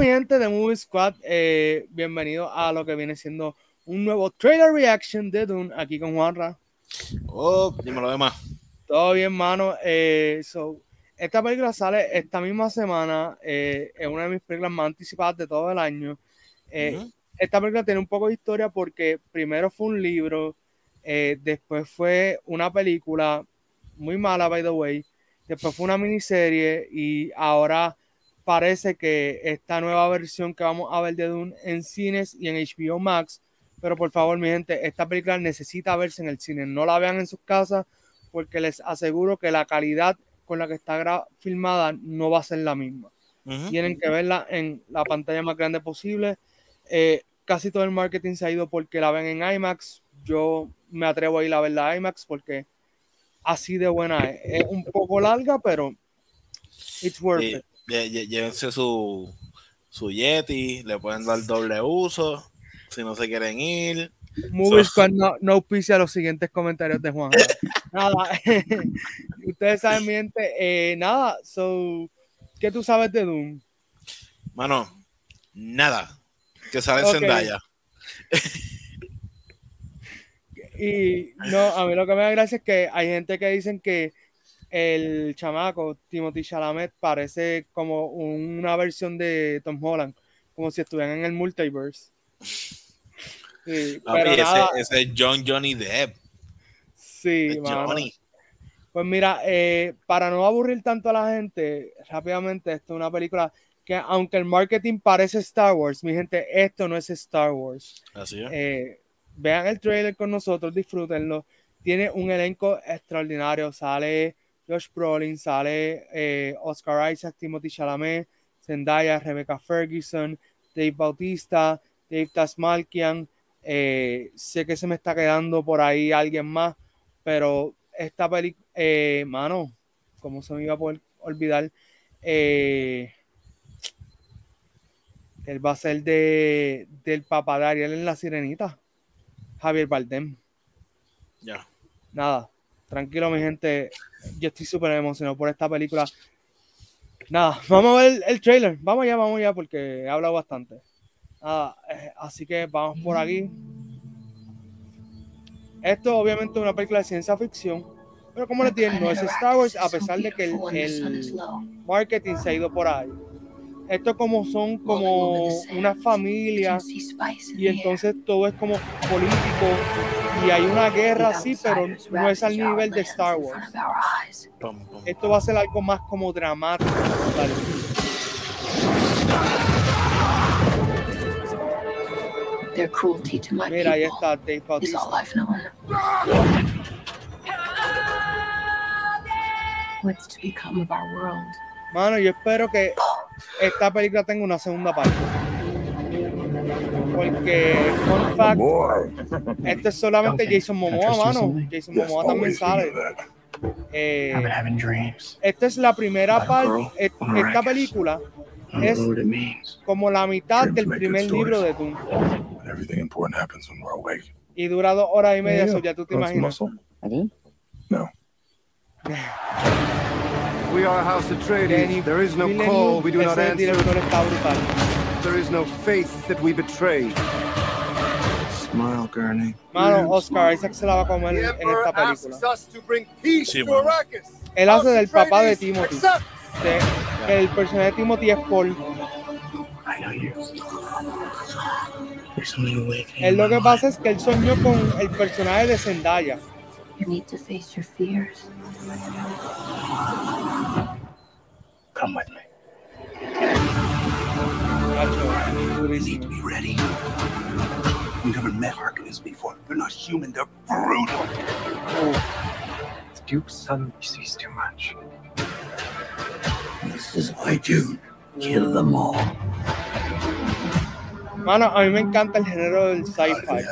mi gente de Movie Squad, eh, bienvenido a lo que viene siendo un nuevo trailer reaction de Dune aquí con Juanra. Oh, dímelo demás. Todo bien, mano. Eh, so, esta película sale esta misma semana, eh, es una de mis películas más anticipadas de todo el año. Eh, esta película tiene un poco de historia porque primero fue un libro, eh, después fue una película muy mala, by the way, después fue una miniserie y ahora parece que esta nueva versión que vamos a ver de Dune en cines y en HBO Max, pero por favor, mi gente, esta película necesita verse en el cine, no la vean en sus casas porque les aseguro que la calidad con la que está filmada no va a ser la misma. Tienen que verla en la pantalla más grande posible. Eh, casi todo el marketing se ha ido porque la ven en IMAX. Yo me atrevo a ir a verla IMAX porque así de buena es. Es un poco larga, pero it's worth it. Llévense su, su Yeti, le pueden dar doble uso si no se quieren ir. Movies no, no a los siguientes comentarios de Juan. nada, ustedes saben, mi gente, eh, nada, so, ¿qué tú sabes de Doom? Mano, nada que sale en Zendaya. y no, a mí lo que me da gracia es que hay gente que dicen que el chamaco Timothy Chalamet parece como una versión de Tom Holland, como si estuvieran en el multiverse. Sí, pero ese, es John Johnny Depp. Sí, Johnny. Pues mira, eh, para no aburrir tanto a la gente, rápidamente, esto es una película que aunque el marketing parece Star Wars, mi gente, esto no es Star Wars. Así es. Eh, vean el trailer con nosotros, disfrútenlo. Tiene un elenco extraordinario. Sale Josh Brolin, sale eh, Oscar Isaac, Timothy Chalamet, Zendaya, Rebecca Ferguson, Dave Bautista, Dave Tasmalkian. Eh, sé que se me está quedando por ahí alguien más, pero esta película, mano, ¿cómo se me iba a poder olvidar? Eh, él va a ser de, del papá de Ariel en La Sirenita. Javier Bardem. Ya. Nada, tranquilo, mi gente. Yo estoy súper emocionado por esta película. Nada, vamos a ver el trailer. Vamos ya, vamos ya, porque he hablado bastante. Eh, así que vamos por aquí. Esto obviamente es una película de ciencia ficción, pero como les dije, no es Star Wars, a pesar de que el marketing se ha ido por ahí esto como son como una familia y entonces todo es como político y hay una guerra así, pero no es al nivel de Star Wars. Esto va a ser algo más como dramático. Mira, ahí está Dave Bautista. What's to become of our world? Mano, yo espero que esta película tenga una segunda parte. Porque, fun fact, este es solamente Jason Momoa, mano. Jason Momoa también sale. Eh, esta es la primera parte. Esta película es como la mitad del primer libro de Dune. Y dura dos horas y media, eso ya tú te imaginas. No. We are a house of trading. There is no call we do not answer. There is no faith that we betray. Smile, Gurney. Mano, Oscar Isaac se la va a comer en esta película. Sí, bueno. Él hace del papá de Timothy. De, el personaje de Timothy es Paul. Él lo que pasa es que él soñó con el personaje de Zendaya. You need to face your fears. Come with me. You need to be ready. We've never met Harkonnens before. They're not human, they're brutal. Oh. Duke's son sees too much. This is why Dune. Kill them all. Mano, a mí me encanta el género del sci-fi.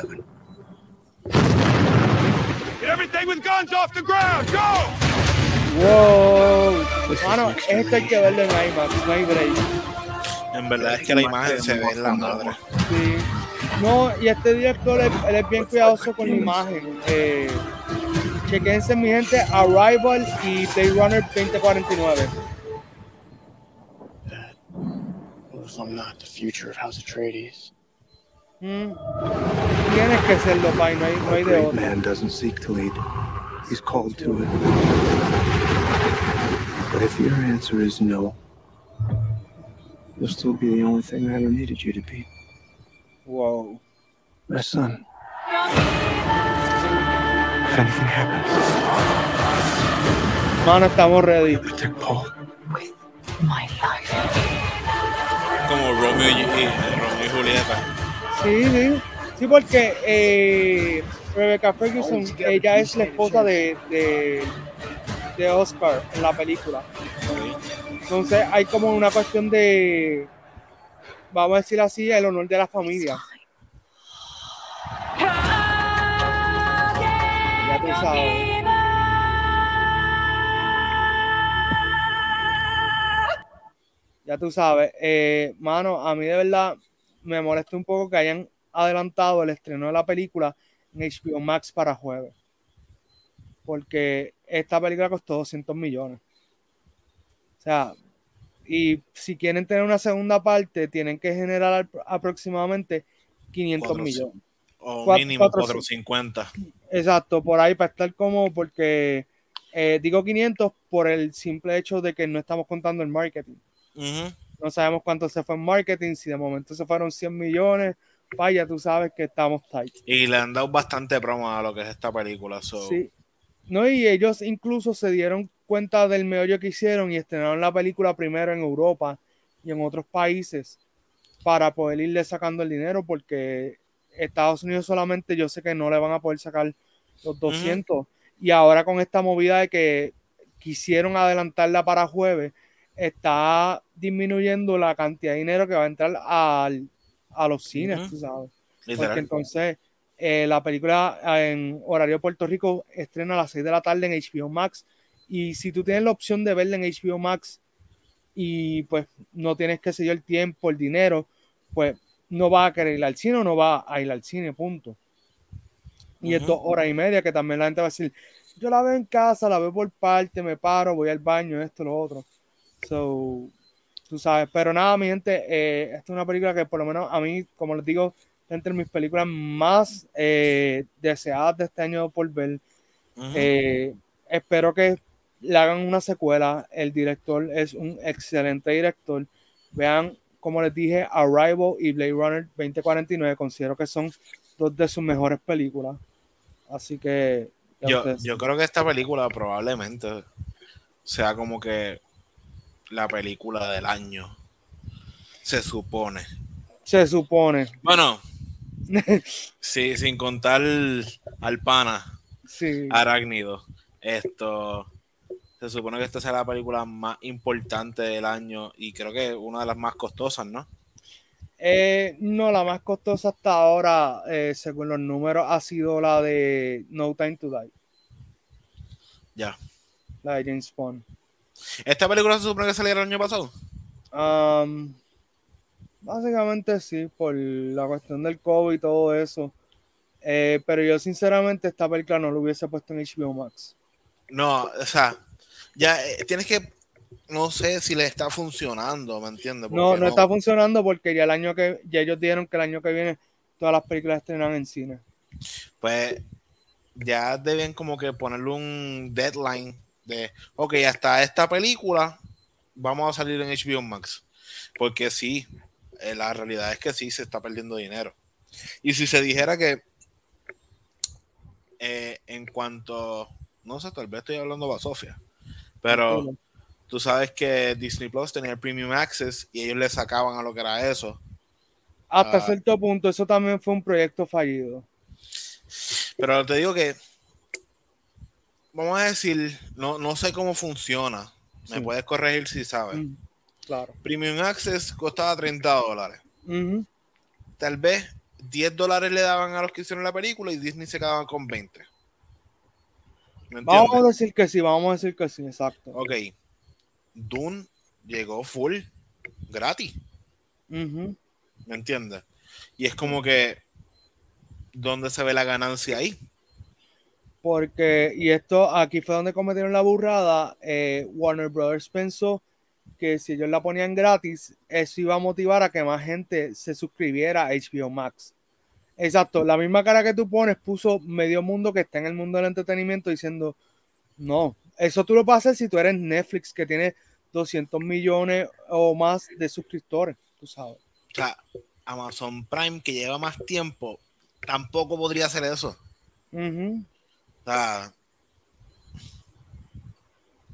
Get everything with guns off the ground! Go! Wow. Mano, esto hay que verlo en IMAX, no hay break. En verdad es que la imagen se ve en la madre. Sí. No, y este director él, es bien cuidadoso con la imagen. Eh, chequense mi gente, Arrival y Blade Runner 2049. knows I'm not the future of House Atreides. Mm. Tienes que serlo, Pai, no hay, no hay de otro. man doesn't seek to lead. He's called to it. But if your answer is no, you'll still be the only thing I ever needed you to be. Wow. My son. If anything happens, Mano, estamos ready. protect Paul. My life. Como Romeo y, y- Romeo y Julieta. Sí, sí. Sí, porque eh, Rebecca Ferguson, ella es la esposa de, de, de Oscar en la película. Entonces hay como una cuestión de, vamos a decir así, el honor de la familia. Ya tú sabes. Ya tú sabes. Eh, mano, a mí de verdad me molesta un poco que hayan adelantado el estreno de la película en HBO Max para jueves. Porque esta película costó 200 millones. O sea, y si quieren tener una segunda parte, tienen que generar ap- aproximadamente 500 Cuatro- millones. O mínimo cuatro- 450. Exacto, por ahí para estar como, porque eh, digo 500 por el simple hecho de que no estamos contando el marketing. Ujú. No sabemos cuánto se fue en marketing, si de momento se fueron 100 millones, vaya, tú sabes que estamos tight. Y le han dado bastante promo a lo que es esta película. so- Sí. No, y ellos incluso se dieron cuenta del meollo que hicieron y estrenaron la película primero en Europa y en otros países para poder irle sacando el dinero porque Estados Unidos solamente yo sé que no le van a poder sacar los 200 y ahora con esta movida de que quisieron adelantarla para jueves está disminuyendo la cantidad de dinero que va a entrar al- a los cines, tú sabes. Porque entonces eh, la película eh, en horario Puerto Rico estrena a las 6 de la tarde en HBO Max. Y si tú tienes la opción de verla en HBO Max y pues no tienes que seguir el tiempo, el dinero, pues no vas a querer ir al cine o no vas a ir al cine, punto. Y es Ujú. dos horas y media que también la gente va a decir, yo la veo en casa, la veo por parte, me paro, voy al baño, esto, lo otro. So, tú sabes, pero nada, mi gente, eh, esta es una película que por lo menos a mí, como les digo, entre mis películas más eh, deseadas de este año por ver. Eh, espero que le hagan una secuela. El director es un excelente director. Vean, como les dije, Arrival y Blade Runner 2049. Considero que son dos de sus mejores películas. Así que. yo, ustedes- yo creo que esta película probablemente sea como que la película del año. Se supone. Se supone. Bueno, sí, sin contar al pana Sí. arácnido. Esto se supone que esta será la película más importante del año y creo que una de las más costosas, ¿no? Eh, no, la más costosa hasta ahora, eh, según los números, ha sido la de No Time to Die, Ya. la de James Bond. ¿Esta película se supone que saliera el año pasado? Am, básicamente sí, por la cuestión del COVID y todo eso. Eh, pero yo sinceramente esta película no lo hubiese puesto en HBO Max. No, o sea, ya eh, tienes que, no sé si le está funcionando, ¿me entiendes? No, Porque no está funcionando porque ya el año que ya ellos dijeron que el año que viene todas las películas estrenan en cine. Pues ya deben como que ponerle un deadline de, ok, hasta esta película vamos a salir en HBO Max. Porque sí, eh, la realidad es que sí se está perdiendo dinero. Y si se dijera que eh, en cuanto, no sé, tal vez estoy hablando para Sofía, pero tú sabes que Disney Plus tenía el Premium Access y ellos le sacaban a lo que era eso. Hasta Ah. cierto punto, eso también fue un proyecto fallido. Pero te digo que, vamos a decir, no, no sé cómo funciona. Me Sí. puedes corregir si sabes. Mm, claro. Premium Access costaba 30 dólares. Tal vez 10 dólares le daban a los que hicieron la película y Disney se quedaban con 20. ¿Me Vamos a decir que sí, vamos a decir que sí, exacto. Ok. Dune llegó full gratis. ¿Me entiendes? Y es como que, ¿dónde se ve la ganancia ahí? Porque, y esto aquí fue donde cometieron la burrada. eh, Warner Brothers pensó que si ellos la ponían gratis, eso iba a motivar a que más gente se suscribiera a HBO Max. Exacto, la misma cara que tú pones puso medio mundo que está en el mundo del entretenimiento diciendo, no, eso tú lo puedes hacer si tú eres Netflix que tiene 200 millones o más de suscriptores, tú sabes. O sea, Amazon Prime que lleva más tiempo, tampoco podría hacer eso. O sea,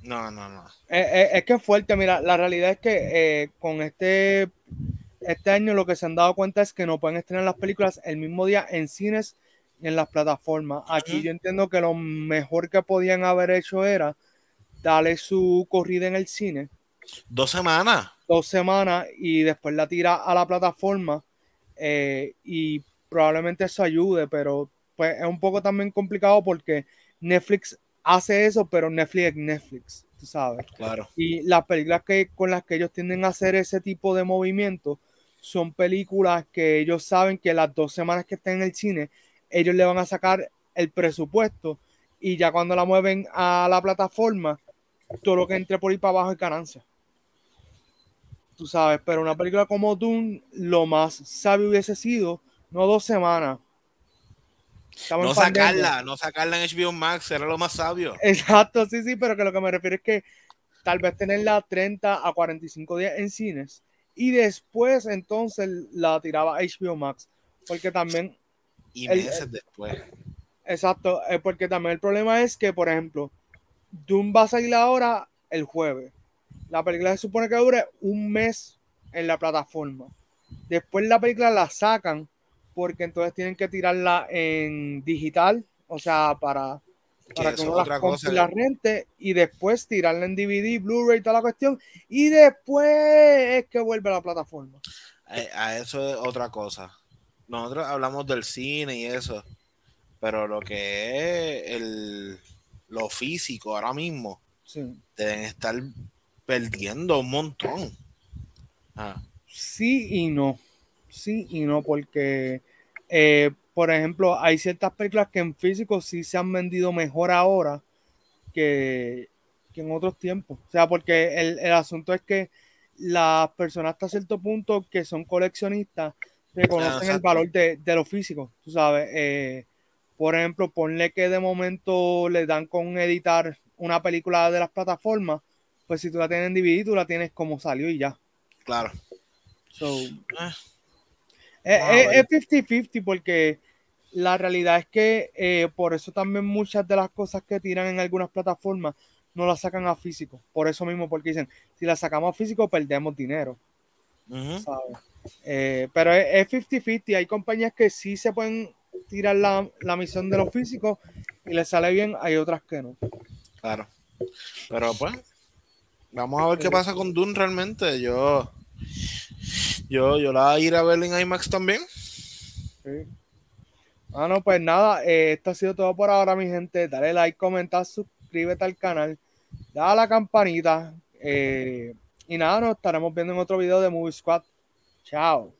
no, no, no. Eh, eh, es que es fuerte, mira, la realidad es que eh, con este, este año lo que se han dado cuenta es que no pueden estrenar las películas el mismo día en cines y en las plataformas. Aquí yo entiendo que lo mejor que podían haber hecho era darle su corrida en el cine. Dos semanas. Dos semanas y después la tira a la plataforma y probablemente eso ayude, pero pues es un poco también complicado porque Netflix hace eso, pero Netflix es Netflix, tú sabes. Claro. Y las películas que, con las que ellos tienden a hacer ese tipo de movimiento son películas que ellos saben que las dos semanas que estén en el cine, ellos le van a sacar el presupuesto y ya cuando la mueven a la plataforma, todo lo que entre por ahí para abajo es ganancia. Tú sabes, pero una película como Dune, lo más sabio hubiese sido no dos semanas, no sacarla, no sacarla en HBO Max, era lo más sabio. Exacto, sí, sí, pero que lo que me refiero es que tal vez tenerla 30 a 45 días en cines y después entonces la tiraba a HBO Max, porque también... Y meses después. Exacto, eh, porque también el problema es que, por ejemplo, Doom va a salir ahora el jueves. La película se supone que dure un mes en la plataforma. Después la película la sacan porque entonces tienen que tirarla en digital, o sea, para, para que uno la, cosa, la rente y después tirarla en DVD, Blu-ray, toda la cuestión, y después es que vuelve a la plataforma. A, eso es otra cosa. Nosotros hablamos del cine y eso, pero lo que es el, lo físico ahora mismo, deben estar perdiendo un montón. Ah. Sí y no sí y no, porque, eh, por ejemplo, hay ciertas películas que en físico sí se han vendido mejor ahora que, en otros tiempos. O sea, porque el, asunto es que las personas hasta cierto punto que son coleccionistas reconocen el valor de, lo físico, tú sabes. Eh, por ejemplo, ponle que de momento le dan con editar una película de las plataformas, pues si tú la tienes en DVD, tú la tienes como salió y ya. Claro. Ah. Es 50-50 porque la realidad es que eh, por eso también muchas de las cosas que tiran en algunas plataformas no las sacan a físico. Por eso mismo, porque dicen, si las sacamos a físico, perdemos dinero. Eh, pero es 50-50. Hay compañías que sí se pueden tirar la, la misión de los físicos y les sale bien, hay otras que no. Claro. Pero pues, vamos a ver qué pasa con Dune realmente. Yo yo, yo la voy a ver en IMAX también. Sí. Ah, no, pues nada, eh, esto ha sido todo por ahora, mi gente. Dale like, comenta, suscríbete al canal, da la campanita. Eh, y nada, nos estaremos viendo en otro video de Movie Squad. Chao.